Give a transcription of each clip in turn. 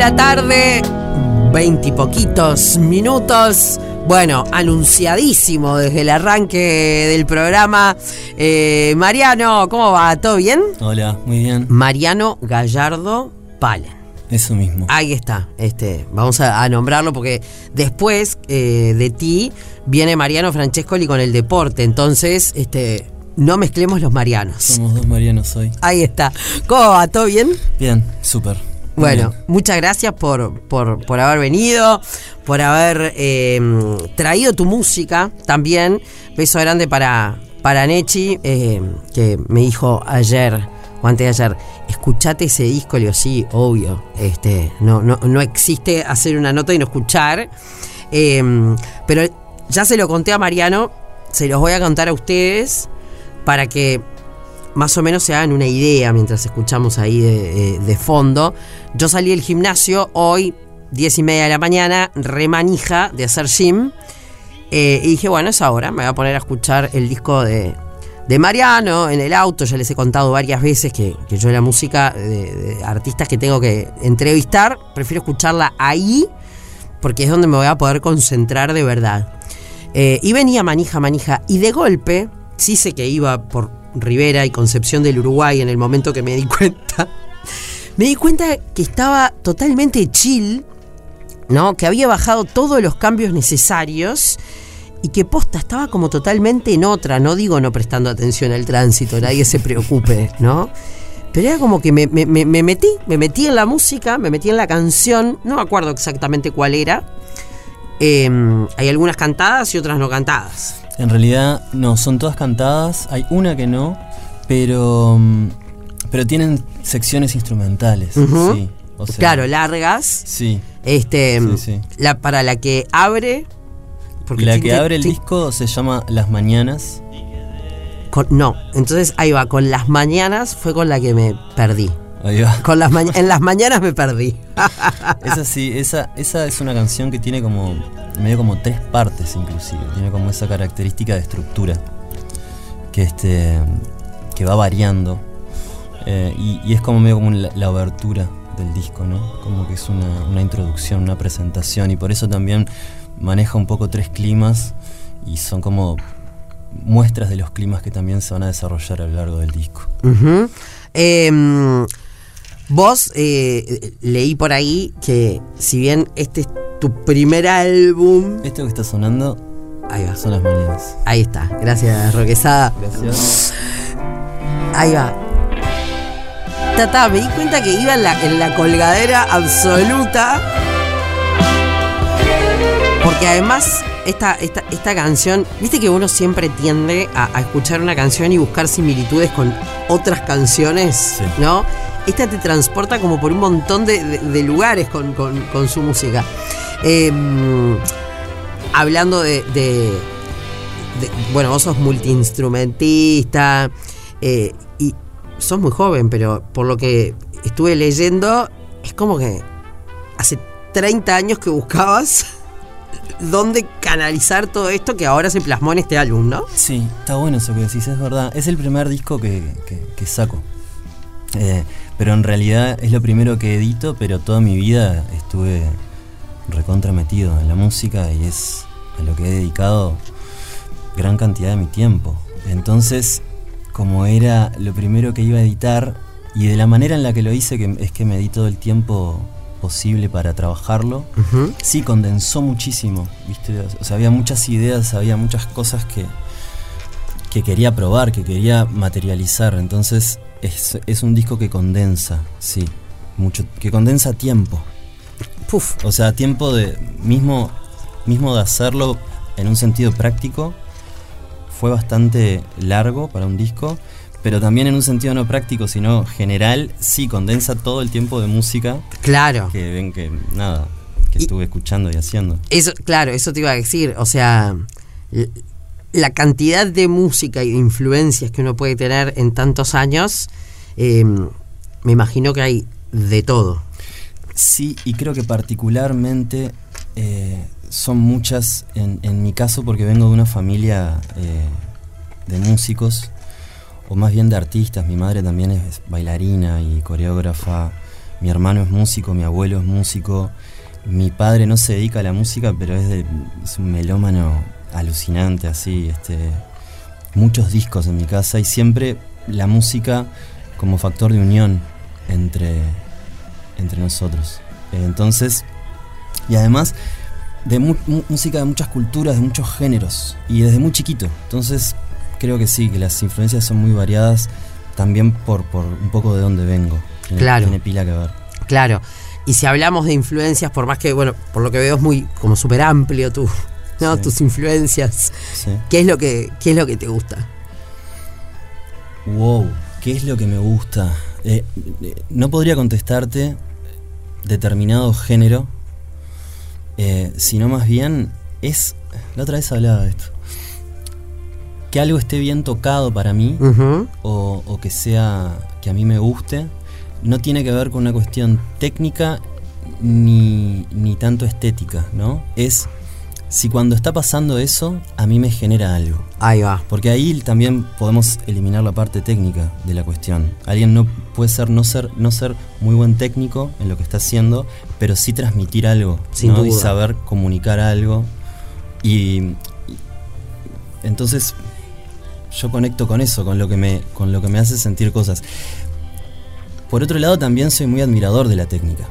la tarde, veintipoquitos minutos. Bueno, anunciadísimo desde el arranque del programa. Eh, Mariano, ¿cómo va? ¿Todo bien? Hola, muy bien. Mariano Gallardo Palen. Eso mismo. Ahí está. Este, vamos a, a nombrarlo porque después eh, de ti viene Mariano Francescoli con el deporte. Entonces, este, no mezclemos los Marianos. Somos dos Marianos hoy. Ahí está. ¿Cómo va? ¿Todo bien? Bien, súper. Bueno, muchas gracias por, por, por haber venido, por haber eh, traído tu música también. Beso grande para, para Nechi, eh, que me dijo ayer, o antes de ayer, escuchate ese disco, le digo, sí, obvio. Este, no, no, no existe hacer una nota y no escuchar. Eh, pero ya se lo conté a Mariano, se los voy a contar a ustedes para que más o menos se hagan una idea mientras escuchamos ahí de, fondo. Yo salí del gimnasio hoy, 10 y media de la mañana, remanija de hacer gym. eh, y dije, bueno, es ahora, me voy a poner a escuchar el disco de, de Mariano en el auto. Ya les he contado varias veces que, que yo la música de, de artistas que tengo que entrevistar, prefiero escucharla ahí porque es donde me voy a poder concentrar de verdad. Eh, y venía manija, manija, y de golpe, sí sé que iba por Rivera y Concepción del Uruguay en el momento que me di cuenta, me di cuenta que estaba totalmente chill, ¿no? Que había bajado todos los cambios necesarios y que posta estaba como totalmente en otra, no digo no prestando atención al tránsito, nadie se preocupe, ¿no? Pero era como que me, me- me- me metí, me metí en la música, me metí en la canción, no me acuerdo exactamente cuál era. Eh, hay algunas cantadas y otras no cantadas. En realidad, no, son todas cantadas. Hay una que no, pero. mm, Pero tienen secciones instrumentales. Sí. O sea, claro, largas. Sí. Este, Sí, sí. La, para la que abre. porque La que abre el disco se llama Las Mañanas. con- no, entonces ahí va, con las mañanas fue con la que me perdí. Ahí va. Con las en las mañanas me perdí. Esa sí, esa, esa es una canción que tiene como medio como tres partes inclusive, tiene como esa característica de estructura que este que va variando eh, y, y es como medio como la, la abertura del disco, ¿no? Como que es una, una introducción, una presentación y por eso también maneja un poco tres climas y son como muestras de los climas que también se van a desarrollar a lo largo del disco. Vos eh, leí por ahí que si bien este es tu primer álbum. Esto que está sonando Ahí va. son las mañanas. Ahí está. Gracias, Roquesada. Gracias. Ahí va. Tata, me di cuenta que iba en la, en la colgadera absoluta. Porque además, esta, esta, esta canción, viste que uno siempre tiende a, a escuchar una canción y buscar similitudes con otras canciones, Sí. ¿no? Esta te transporta como por un montón de, lugares con, su música. Em, hablando de, Bueno, vos sos multiinstrumentista eh, y sos muy joven, pero por lo que estuve leyendo, es como que hace 30 años que buscabas dónde canalizar todo esto que ahora se plasmó en este álbum, ¿no? Sí, está bueno eso que decís, es verdad. Es el primer disco que, que- que saco. Eh, pero en realidad es lo primero que edito, pero toda mi vida estuve recontra metido en la música y es a lo que he dedicado gran cantidad de mi tiempo. Entonces, como era lo primero que iba a editar, y de la manera en la que lo hice, que es que me di todo el tiempo posible para trabajarlo. Sí, condensó muchísimo, ¿viste? O sea, había muchas ideas, había muchas cosas que, que quería probar, que quería materializar. Entonces, es, es un disco que condensa, sí, mucho, que condensa tiempo. Puf. O sea, tiempo de. mismo, mismo de hacerlo en un sentido práctico, fue bastante largo para un disco. Pero también en un sentido no práctico, sino general, sí, condensa todo el tiempo de música Claro. que ven que nada, que Y- estuve escuchando y haciendo. Eso, claro, eso te iba a decir. O sea, la cantidad de música y de influencias que uno puede tener en tantos años, eh, me imagino que hay de todo. Sí, y creo que particularmente eh, son muchas, en, en mi caso, porque vengo de una familia eh, de músicos, o más bien de artistas. Mi madre también es bailarina y coreógrafa, Mi hermano es músico, mi abuelo es músico. Mi padre no se dedica a la música, pero es, de, es un melómano alucinante, así. Este, muchos discos en mi casa y siempre la música como factor de unión entre, entre nosotros. Entonces, y además de música de muchas culturas, de muchos géneros, y desde muy chiquito. Entonces, creo que sí, que las influencias son muy variadas también por, por un poco de dónde vengo. claro. Tiene pila que ver. Claro. Y si hablamos de influencias, por más que, bueno, por lo que veo es muy como súper amplio tú, ¿no? tus influencias. ¿Qué es lo que qué es lo que te gusta? Wow, ¿qué es lo que me gusta? Eh, eh, no podría contestarte determinado género, eh, sino más bien es, la otra vez hablaba de esto, que algo esté bien tocado para mí o, o, que sea, que a mí me guste, no tiene que ver con una cuestión técnica ni, ni tanto estética, ¿no? Es si cuando está pasando eso, a mí me genera algo. Ahí va. Porque ahí también podemos eliminar la parte técnica de la cuestión. Alguien no puede ser no ser no ser muy buen técnico en lo que está haciendo, pero sí transmitir algo, Sin y saber comunicar algo. Y, entonces yo conecto con eso, con lo que me con lo que me hace sentir cosas. Por otro lado, también soy muy admirador de la técnica.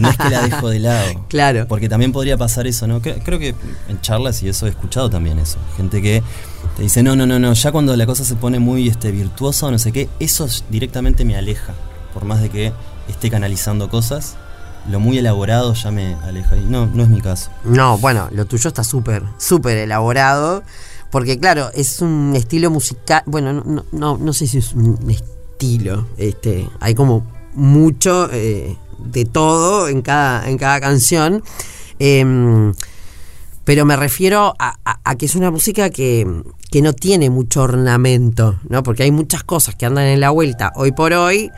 No es que la dejo de lado. claro. Porque también podría pasar eso, ¿no? Creo, que en charlas y eso he escuchado también eso. Gente que te dice, no, no, no, no, ya cuando la cosa se pone muy este, virtuosa o no sé qué, eso directamente me aleja. Por más de que esté canalizando cosas, lo muy elaborado ya me aleja. Y no, no es mi caso. No, bueno, lo tuyo está súper, súper elaborado. Porque claro, es un estilo musical, bueno, no, no, no sé si es un estilo estilo. Este, hay como mucho eh, de todo en cada, en cada canción. Em, pero me refiero a, que es una música que, no tiene mucho ornamento, ¿no? Porque hay muchas cosas que andan en la vuelta hoy por hoy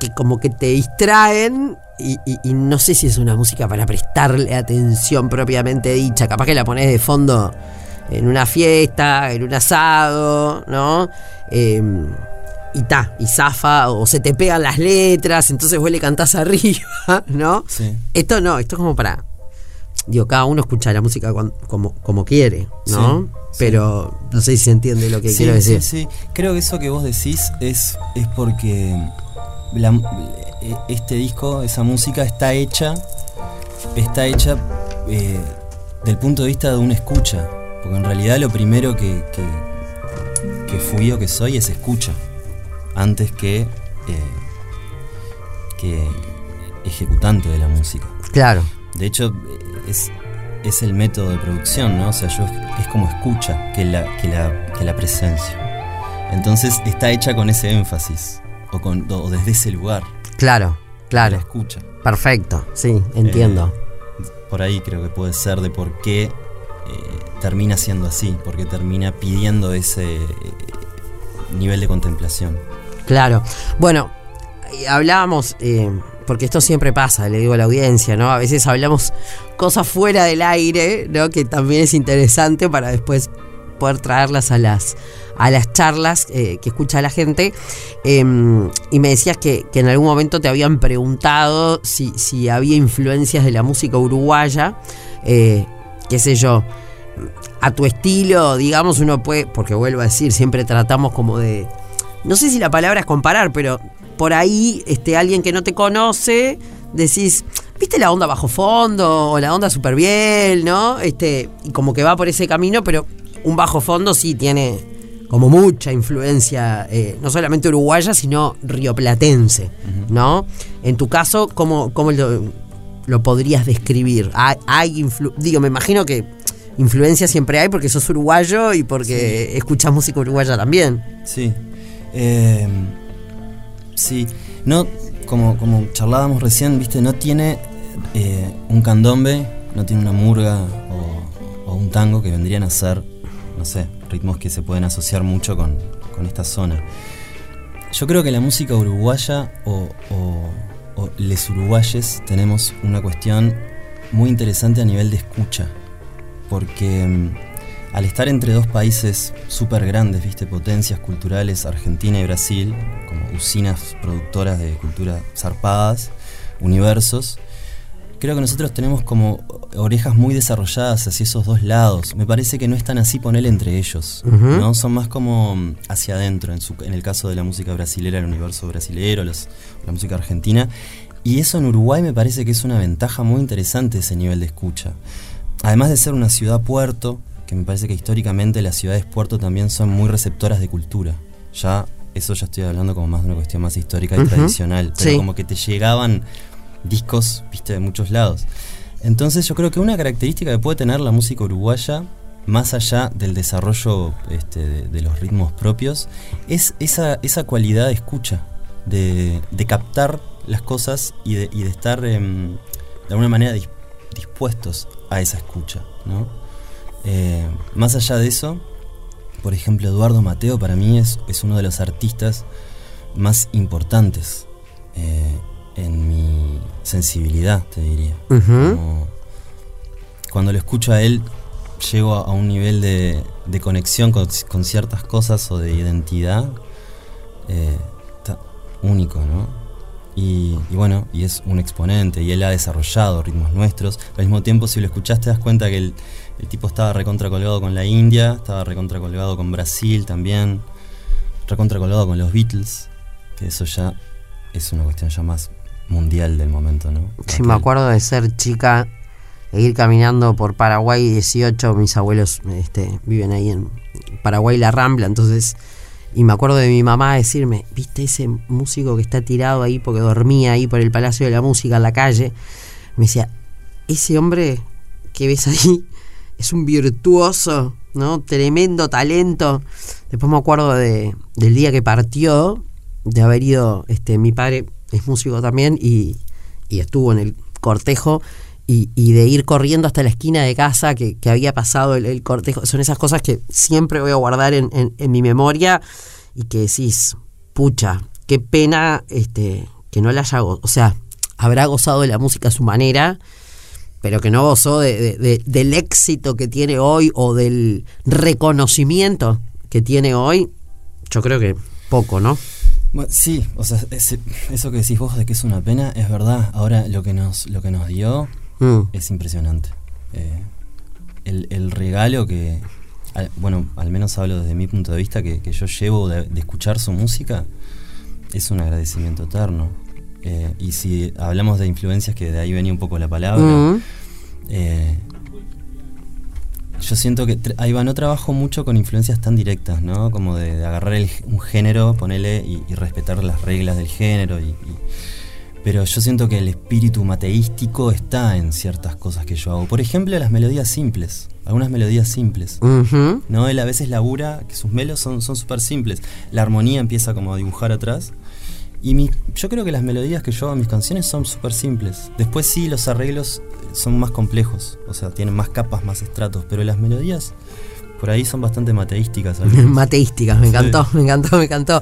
que como que te distraen y, no sé si es una música para prestarle atención propiamente dicha. Capaz que la pones de fondo en una fiesta, en un asado, ¿no? Em, y ta, y zafa, o se te pegan las letras, entonces vos le cantás arriba, ¿no? Sí. Esto no, esto es como para. Digo, cada uno escucha la música como, como quiere, ¿no? Pero no sé si se entiende lo que quiero decir. Sí, sí, creo que eso que vos decís es, es porque e, este disco, esa música está hecha, está hecha eh, del punto de vista de una escucha. Porque en realidad lo primero que, que, que fui o que soy es escucha antes que, eh, que ejecutante de la música. Claro. De hecho, es, es el método de producción, ¿no? O sea, yo es como escucha que la, que la, que la presencia. Entonces está hecha con ese énfasis o, con, desde ese lugar. Claro, claro. La escucha. Perfecto, sí, entiendo. Eh, por ahí creo que puede ser de por qué eh, termina siendo así, porque termina pidiendo ese nivel de contemplación. Claro. Bueno, hablábamos, eh, porque esto siempre pasa, le digo a la audiencia, ¿no? A veces hablamos cosas fuera del aire, ¿no? Que también es interesante para después poder traerlas a las, a las charlas eh, que escucha la gente. Em, y me decías que, en algún momento te habían preguntado si, si había influencias de la música uruguaya, eh, qué sé yo. A tu estilo, digamos, uno puede, porque vuelvo a decir, siempre tratamos como de, no sé si la palabra es comparar, pero por ahí este, alguien que no te conoce, decís, ¿viste la onda bajo fondo o la onda super bien, no? Este, y como que va por ese camino, pero un bajo fondo sí tiene como mucha influencia, eh, no solamente uruguaya, sino rioplatense, ¿no? En tu caso, ¿cómo, cómo lo, podrías describir? ¿Hay, hay digo, me imagino que influencia siempre hay porque sos uruguayo y porque escuchas música uruguaya también. Sí, eh, sí, no, como, como charlábamos recién, viste, no tiene eh, un candombe, no tiene una murga o, un tango que vendrían a ser, no sé, ritmos que se pueden asociar mucho con, esta zona. Yo creo que la música uruguaya o, o les uruguayes tenemos una cuestión muy interesante a nivel de escucha, porque mm, al estar entre dos países súper grandes, viste, potencias culturales, Argentina y Brasil, como usinas productoras de cultura zarpadas, universos. Creo que nosotros tenemos como orejas muy desarrolladas hacia esos dos lados. Me parece que no están así poner entre ellos, ¿no? Son más como hacia adentro, en, su, en el caso de la música brasilera, el universo brasilero, la música argentina. Y eso en Uruguay me parece que es una ventaja muy interesante ese nivel de escucha. Además de ser una ciudad puerto, que me parece que históricamente las ciudades puerto también son muy receptoras de cultura. Ya, eso ya estoy hablando como más de una cuestión más histórica y tradicional, pero como que te llegaban discos, viste, de muchos lados. Entonces yo creo que una característica que puede tener la música uruguaya, más allá del desarrollo este, de, los ritmos propios, es esa, esa cualidad de escucha, de, captar las cosas y de, estar em, de alguna manera dispuestos a esa escucha. ¿no? Eh, más allá de eso, por ejemplo, Eduardo Mateo para mí es, es uno de los artistas más importantes eh, en mi sensibilidad, te diría. cuando lo escucho a él, llego a, un nivel de, conexión con, ciertas cosas o de identidad eh, único, ¿no? Y, bueno, y es un exponente, y él ha desarrollado ritmos nuestros. Al mismo tiempo, si lo escuchaste, te das cuenta que el, tipo estaba recontra colgado con la India, estaba recontra colgado con Brasil también, recontra colgado con los Beatles, que eso ya es una cuestión ya más mundial del momento, ¿no? Sí, me acuerdo de ser chica e ir caminando por Paraguay 18, mis abuelos este, viven ahí en Paraguay La Rambla, entonces y me acuerdo de mi mamá decirme, ¿viste ese músico que está tirado ahí porque dormía ahí por el Palacio de la Música en la calle? Me decía, ese hombre que ves ahí es un virtuoso, ¿no? Tremendo talento. Después me acuerdo de, del día que partió, de haber ido, este, mi padre es músico también y, y estuvo en el cortejo y, de ir corriendo hasta la esquina de casa que, había pasado el, cortejo. Son esas cosas que siempre voy a guardar en, mi memoria y que decís, pucha, qué pena este, que no la haya O sea, habrá gozado de la música a su manera, pero que no gozó del éxito que tiene hoy o del reconocimiento que tiene hoy. Yo creo que poco, ¿no? Sí, o sea, eso que decís vos de que es una pena es verdad. Ahora lo que nos, lo que nos dio Mm. Es impresionante. Eh, el, regalo que, bueno, al menos hablo desde mi punto de vista, que, yo llevo de, escuchar su música, es un agradecimiento eterno. Eh, y si hablamos de influencias, que de ahí venía un poco la palabra, eh, yo siento que ahí va, no trabajo mucho con influencias tan directas, ¿no? Como de, agarrar un género, ponerle y, respetar las reglas del género y pero yo siento que el espíritu mateístico está en ciertas cosas que yo hago. Por ejemplo, las melodías simples. Algunas melodías simples. ¿No? Él a veces labura que sus melos son súper simples. La armonía empieza como a dibujar atrás. Y mi, yo creo que las melodías que yo hago en mis canciones son súper simples. Después sí, los arreglos son más complejos. O sea, tienen más capas, más estratos. Pero las melodías por ahí son bastante mateísticas. mateísticas, me encantó, me encantó, me encantó.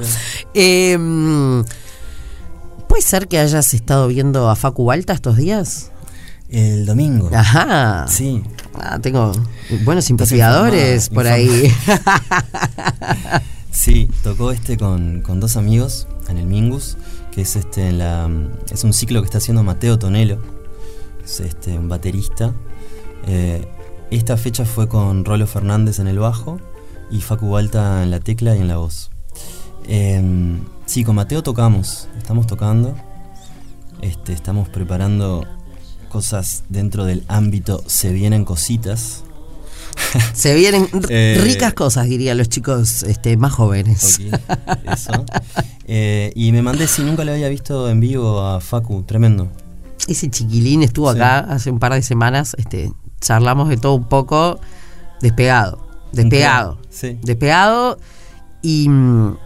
Eh, ¿Puede ser que hayas estado viendo a Facu Balta estos días? El domingo. Ajá. Sí. Ah, tengo buenos investigadores por ahí. sí, tocó este con, dos amigos en el Mingus, que es este es un ciclo que está haciendo Mateo Tonelo, es este un baterista. Eh, esta fecha fue con Rolo Fernández en el bajo y Facu Balta en la tecla y en la voz. Eh, Sí, con Mateo tocamos, estamos tocando, este, estamos preparando cosas dentro del ámbito Se vienen cositas. Se vienen eh, ricas cosas, dirían los chicos este, más jóvenes. eso. Eh, y me mandé, si nunca lo había visto en vivo a Facu, tremendo. Ese chiquilín estuvo acá hace un par de semanas, este, charlamos de todo un poco, despegado, despegado, sí. despegado y mm,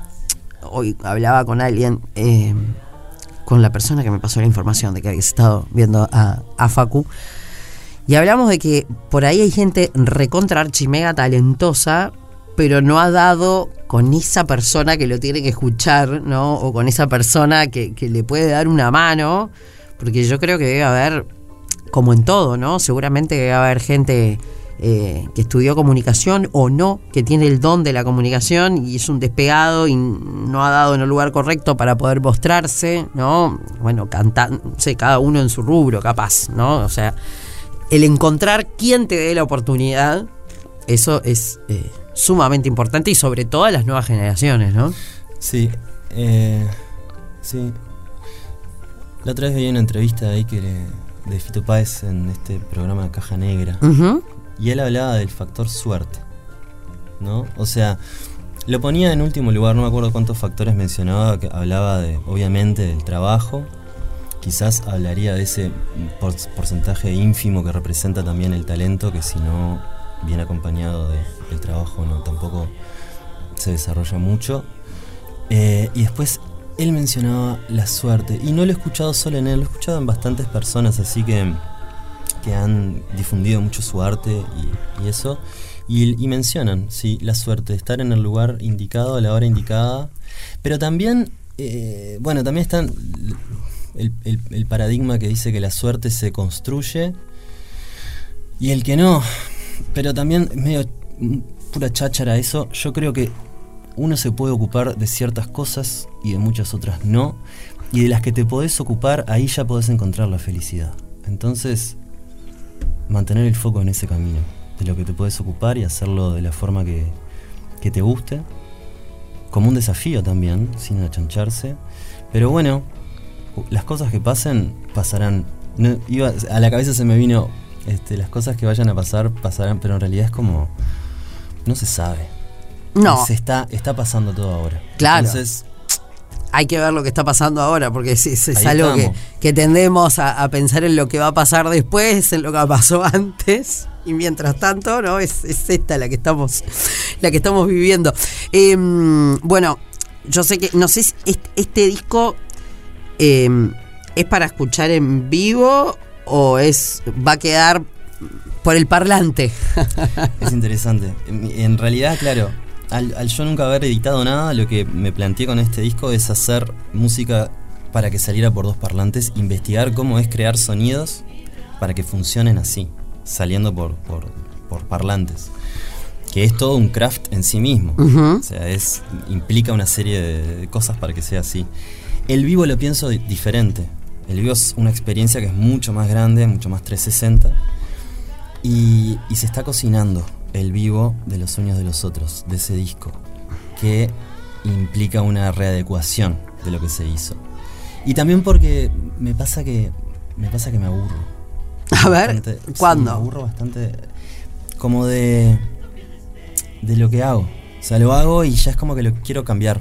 hoy hablaba con alguien, eh, con la persona que me pasó la información de que habías estado viendo a, Facu. Y hablamos de que por ahí hay gente recontra archimega talentosa, pero no ha dado con esa persona que lo tiene que escuchar, ¿no? O con esa persona que, que, le puede dar una mano, porque yo creo que debe haber, como en todo, ¿no? Seguramente debe haber gente eh, que estudió comunicación o no, que tiene el don de la comunicación y es un despegado y no ha dado en el lugar correcto para poder mostrarse, ¿no? Bueno, cantar, sé, cada uno en su rubro, capaz, ¿no? O sea, el encontrar quién te dé la oportunidad, eso es eh, sumamente importante y sobre todo a las nuevas generaciones, ¿no? Sí, eh, sí. La otra vez veía una entrevista ahí que de Fito Páez en este programa Caja Negra. Y él hablaba del factor suerte. ¿No? O sea, lo ponía en último lugar, no me acuerdo cuántos factores mencionaba, que hablaba de, obviamente, del trabajo. Quizás hablaría de ese porcentaje ínfimo que representa también el talento, que si no viene acompañado del trabajo no tampoco se desarrolla mucho. Eh, y después él mencionaba la suerte, y no lo he escuchado solo en él, lo he escuchado en bastantes personas, así que que han difundido mucho su arte y, eso. Y, mencionan, sí, la suerte de estar en el lugar indicado, a la hora indicada. Pero también, eh, bueno, también está el, paradigma que dice que la suerte se construye y el que no. Pero también medio pura cháchara eso. Yo creo que uno se puede ocupar de ciertas cosas y de muchas otras no. Y de las que te podés ocupar, ahí ya podés encontrar la felicidad. Entonces, mantener el foco en ese camino, de lo que te puedes ocupar y hacerlo de la forma que, te guste, como un desafío también, sin achancharse. Pero bueno, las cosas que pasen, pasarán. iba, a la cabeza se me vino, este, las cosas que vayan a pasar, pasarán, pero en realidad es como, no se sabe. No. Se está, está pasando todo ahora. Claro. Entonces, hay que ver lo que está pasando ahora, porque es, es, algo que, tendemos a, pensar en lo que va a pasar después, en lo que pasó antes. Y mientras tanto, ¿no? Es, esta la que estamos, la que estamos viviendo. Em, bueno, yo sé que, no sé si este, disco em, es para escuchar en vivo o es va a quedar por el parlante. es interesante. En realidad, claro, al, yo nunca haber editado nada, lo que me planteé con este disco es hacer música para que saliera por dos parlantes, investigar cómo es crear sonidos para que funcionen así, saliendo por, por, parlantes. Que es todo un craft en sí mismo. O sea, es, implica una serie de cosas para que sea así. El vivo lo pienso diferente. El vivo es una experiencia que es mucho más grande, mucho más 360. Y, y se está cocinando el vivo de los sueños de los otros, de ese disco, que implica una readecuación de lo que se hizo. Y también porque me pasa que me pasa que me aburro. A ver, ¿cuándo? me aburro bastante como de de lo que hago. O sea, lo hago y ya es como que lo quiero cambiar.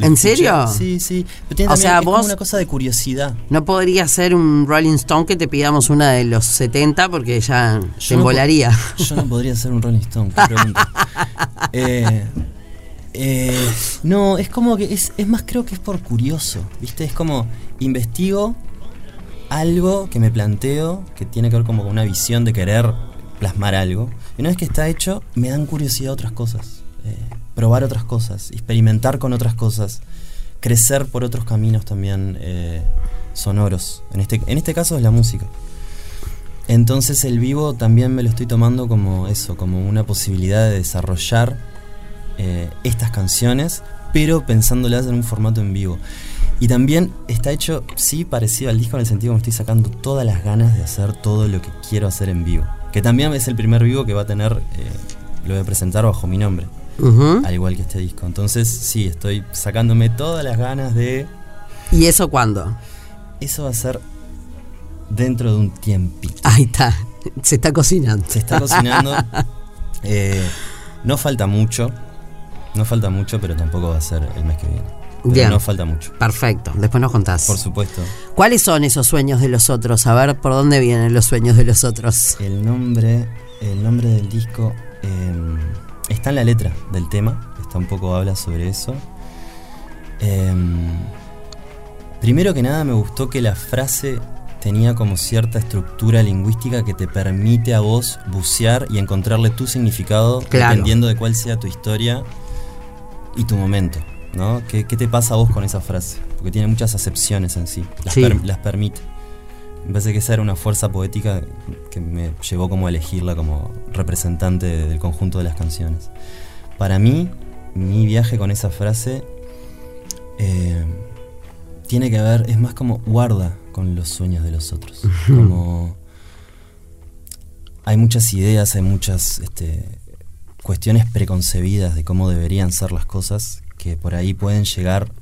¿En serio? Sí, sí. Pero tiene o sea, vos una cosa de curiosidad. No podría ser un Rolling Stone que te pidamos una de los 70 porque ya te embolaría. yo no podría ser un Rolling Stone, eh, eh, no, es como que es, es más creo que es por curioso, ¿viste? Es como investigo algo que me planteo que tiene que ver como con una visión de querer plasmar algo. Y una vez que está hecho, me dan curiosidad otras cosas. Eh, probar otras cosas, experimentar con otras cosas, crecer por otros caminos también eh, sonoros. En este, en este caso es la música. Entonces el vivo también me lo estoy tomando como eso, como una posibilidad de desarrollar eh, estas canciones, pero pensándolas en un formato en vivo. Y también está hecho, sí, parecido al disco en el sentido que me estoy sacando todas las ganas de hacer todo lo que quiero hacer en vivo. Que también es el primer vivo que va a tener, eh, lo voy a presentar bajo mi nombre al igual que este disco. Entonces, sí, estoy sacándome todas las ganas de. ¿Y eso cuándo? Eso va a ser dentro de un tiempito. Ahí está, se está cocinando. Se está cocinando. Eh, no falta mucho, no falta mucho, pero tampoco va a ser el mes que viene. no falta mucho. Perfecto, después nos contás. Por supuesto. ¿Cuáles son esos sueños de los otros? A ver, ¿por dónde vienen los sueños de los otros? El nombre, el nombre del disco. Em, está en la letra del tema, está un poco habla sobre eso. Em, primero que nada me gustó que la frase tenía como cierta estructura lingüística que te permite a vos bucear y encontrarle tu significado dependiendo de cuál sea tu historia y tu momento. ¿no? ¿Qué, te pasa a vos con esa frase? Porque tiene muchas acepciones en sí, las, las permite. Me parece que esa era una fuerza poética que me llevó como a elegirla como representante del conjunto de las canciones. Para mí, mi viaje con esa frase eh, tiene que ver, es más como guarda con los sueños de los otros. Como hay muchas ideas, hay muchas este, cuestiones preconcebidas de cómo deberían ser las cosas que por ahí pueden llegar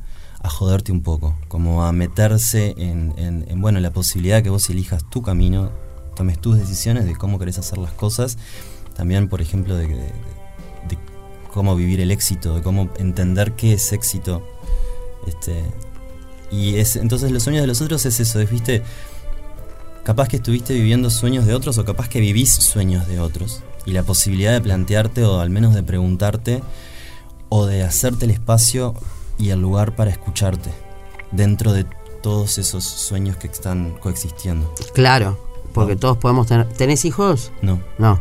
a joderte un poco, como a meterse en, bueno, la posibilidad que vos elijas tu camino, tomes tus decisiones de cómo querés hacer las cosas, también por ejemplo de, de cómo vivir el éxito, de cómo entender qué es éxito. Este, y es, entonces los sueños de los otros es eso, es, capaz que estuviste viviendo sueños de otros o capaz que vivís sueños de otros. Y la posibilidad de plantearte o al menos de preguntarte o de hacerte el espacio y el lugar para escucharte dentro de todos esos sueños que están coexistiendo. Claro, porque todos podemos tener... ¿Tenés hijos? No. No.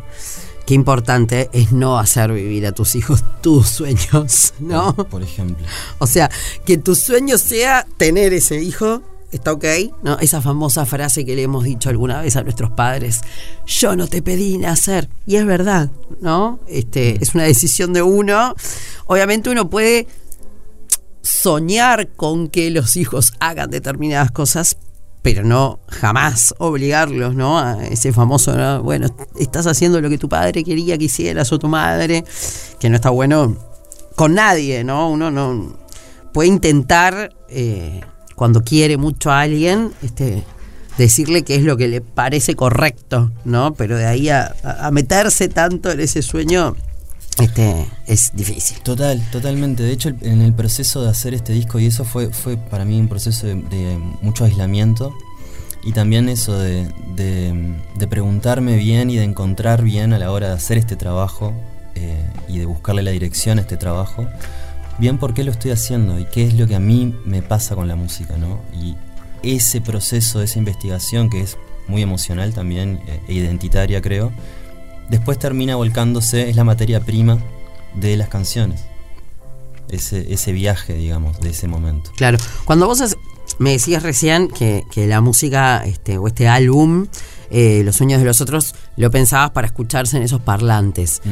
Qué importante es no hacer vivir a tus hijos tus sueños, ¿no? Por ejemplo. O sea, que tu sueño sea tener ese hijo ¿Está ok? ¿No? Esa famosa frase que le hemos dicho alguna vez a nuestros padres, yo no te pedí nacer. Y es verdad, ¿no? Este, es una decisión de uno. Obviamente uno puede soñar con que los hijos hagan determinadas cosas, pero no jamás obligarlos, ¿no? A ese famoso, bueno, estás haciendo lo que tu padre quería que o tu madre, que no está bueno con nadie, ¿no? Uno no puede intentar eh, cuando quiere mucho a alguien, este, decirle qué es lo que le parece correcto, ¿no? Pero de ahí a, meterse tanto en ese sueño, este, es difícil. Total, totalmente. De hecho, en el proceso de hacer este disco, y eso fue, fue para mí un proceso de, mucho aislamiento, y también eso de, de, preguntarme bien y de encontrar bien a la hora de hacer este trabajo eh, y de buscarle la dirección a este trabajo bien por qué lo estoy haciendo y qué es lo que a mí me pasa con la música, ¿no? Y ese proceso, esa investigación que es muy emocional también eh, e identitaria, creo, después termina volcándose, es la materia prima de las canciones. Ese, ese viaje, digamos, de ese momento. Claro, cuando vos me decías recién que, la música este, o este álbum, eh, Los sueños de los otros, lo pensabas para escucharse en esos parlantes. Mm.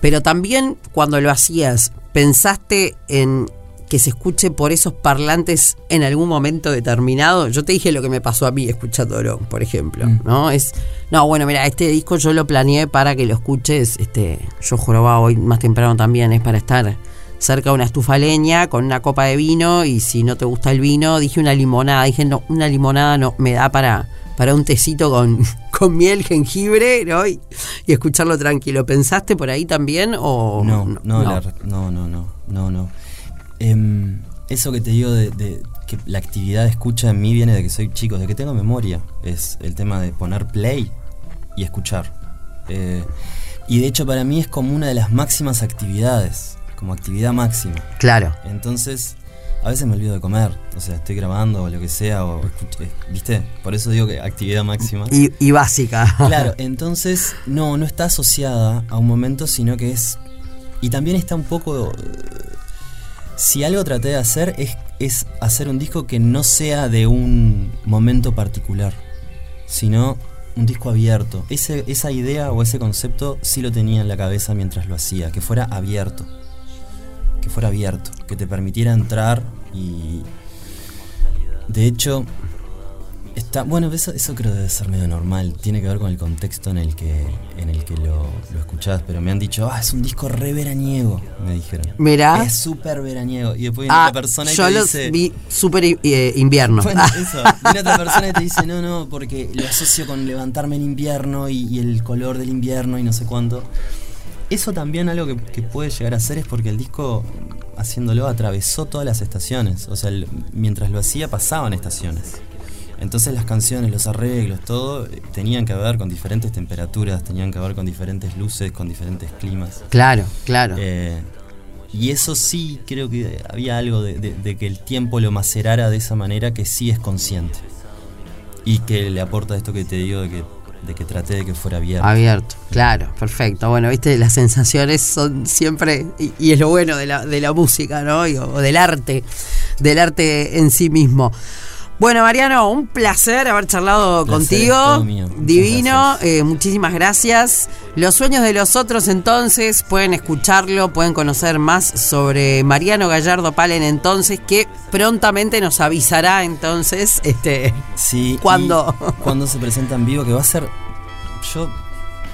Pero también cuando lo hacías, ¿pensaste en que se escuche por esos parlantes en algún momento determinado? Yo te dije lo que me pasó a mí escuchándolo, por ejemplo, mm. ¿no? Es, no, bueno, mira, este disco yo lo planeé para que lo escuches, este, yo juraba hoy más temprano también, es para estar cerca de una estufa leña con una copa de vino y si no te gusta el vino, dije una limonada, dije, no, una limonada no me da para para un tecito con, con miel, jengibre, ¿no? Y, escucharlo tranquilo. ¿Pensaste por ahí también o no? No, no, no, no, no, no, no. Em, eso que te digo de, que la actividad de escucha en mí viene de que soy chico, de que tengo memoria. Es el tema de poner play y escuchar. Eh, y de hecho para mí es como una de las máximas actividades, como actividad máxima. Claro. Entonces a veces me olvido de comer, o sea, estoy grabando o lo que sea, o ¿viste? Por eso digo que actividad máxima. Y, básica. Claro, entonces no, no está asociada a un momento, sino que es. Y también está un poco. Si algo traté de hacer es, hacer un disco que no sea de un momento particular, sino un disco abierto. Esa idea o ese concepto sí lo tenía en la cabeza mientras lo hacía, que fuera abierto que fuera abierto, que te permitiera entrar y... De hecho, está bueno, eso, eso creo debe ser medio normal, tiene que ver con el contexto en el que, en el que lo, lo escuchás, pero me han dicho, ah, es un disco re veraniego, me dijeron. Mira. Es súper veraniego. Y después viene ah, otra persona y yo te dice... vi súper eh, invierno. Bueno, eso. Viene otra persona y te dice, no, no, porque lo asocio con levantarme en invierno y, y el color del invierno y no sé cuánto eso también algo que, puede llegar a ser es porque el disco, haciéndolo, atravesó todas las estaciones. O sea, mientras lo hacía pasaban estaciones. Entonces las canciones, los arreglos, todo, eh, tenían que ver con diferentes temperaturas, tenían que ver con diferentes luces, con diferentes climas. Claro, claro. Eh, y eso sí, creo que había algo de, que el tiempo lo macerara de esa manera que sí es consciente. Y que le aporta esto que te digo de que de que traté de que fuera abierto. Abierto, claro, perfecto. Bueno, viste, las sensaciones son siempre, y, es lo bueno de la, de la música, ¿no? o del arte, del arte en sí mismo. Bueno, Mariano, un placer haber charlado Placer contigo. mío. Divino, gracias. eh, muchísimas gracias. Los sueños de los otros, entonces, pueden escucharlo, pueden conocer más sobre Mariano Gallardo Palen, entonces, que prontamente nos avisará, entonces, este. Sí. ¿Cuándo? y Cuando se presenta en vivo, que va a ser. Yo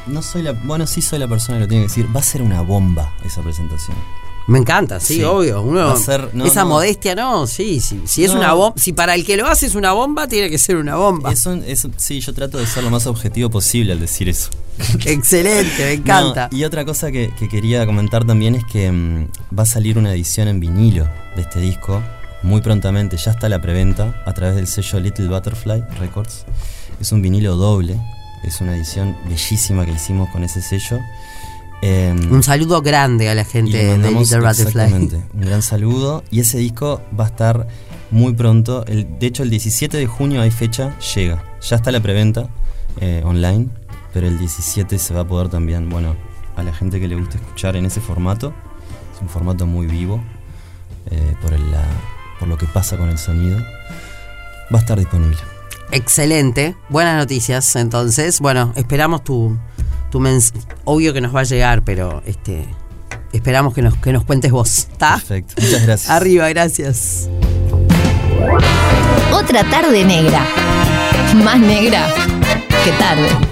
no soy la. Bueno, sí soy la persona que lo tiene que decir. Va a ser una bomba esa presentación. Me encanta, sí, Sí. obvio. Uno, ser- no, esa no. modestia, no, sí, sí. Si es No. una bomba, si para el que lo hace es una bomba, tiene que ser una bomba. Eso, eso, sí, yo trato de ser lo más objetivo posible al decir eso. Excelente, me encanta. Y otra cosa que, que quería comentar también es que mm, va a salir una edición en vinilo de este disco muy prontamente. Ya está la preventa a través del sello Little Butterfly Records. Es un vinilo doble. Es una edición bellísima que hicimos con ese sello. Em, Un saludo grande a la gente de Little Butterfly. exactamente un gran saludo. Y ese disco va a estar muy pronto. El, de hecho, el 17 de junio hay fecha, llega. Ya está la preventa eh, online, pero el 17 se va a poder también, bueno, a la gente que le gusta escuchar en ese formato. Es un formato muy vivo eh, por, el- la- por lo que pasa con el sonido. Va a estar disponible. Excelente, buenas noticias. Entonces, bueno, esperamos tu, tu mens Obvio que nos va a llegar, pero este esperamos que nos, que nos cuentes vos. ¿Está? Perfecto. Muchas gracias. Arriba, gracias. Otra tarde negra. Más negra que tarde.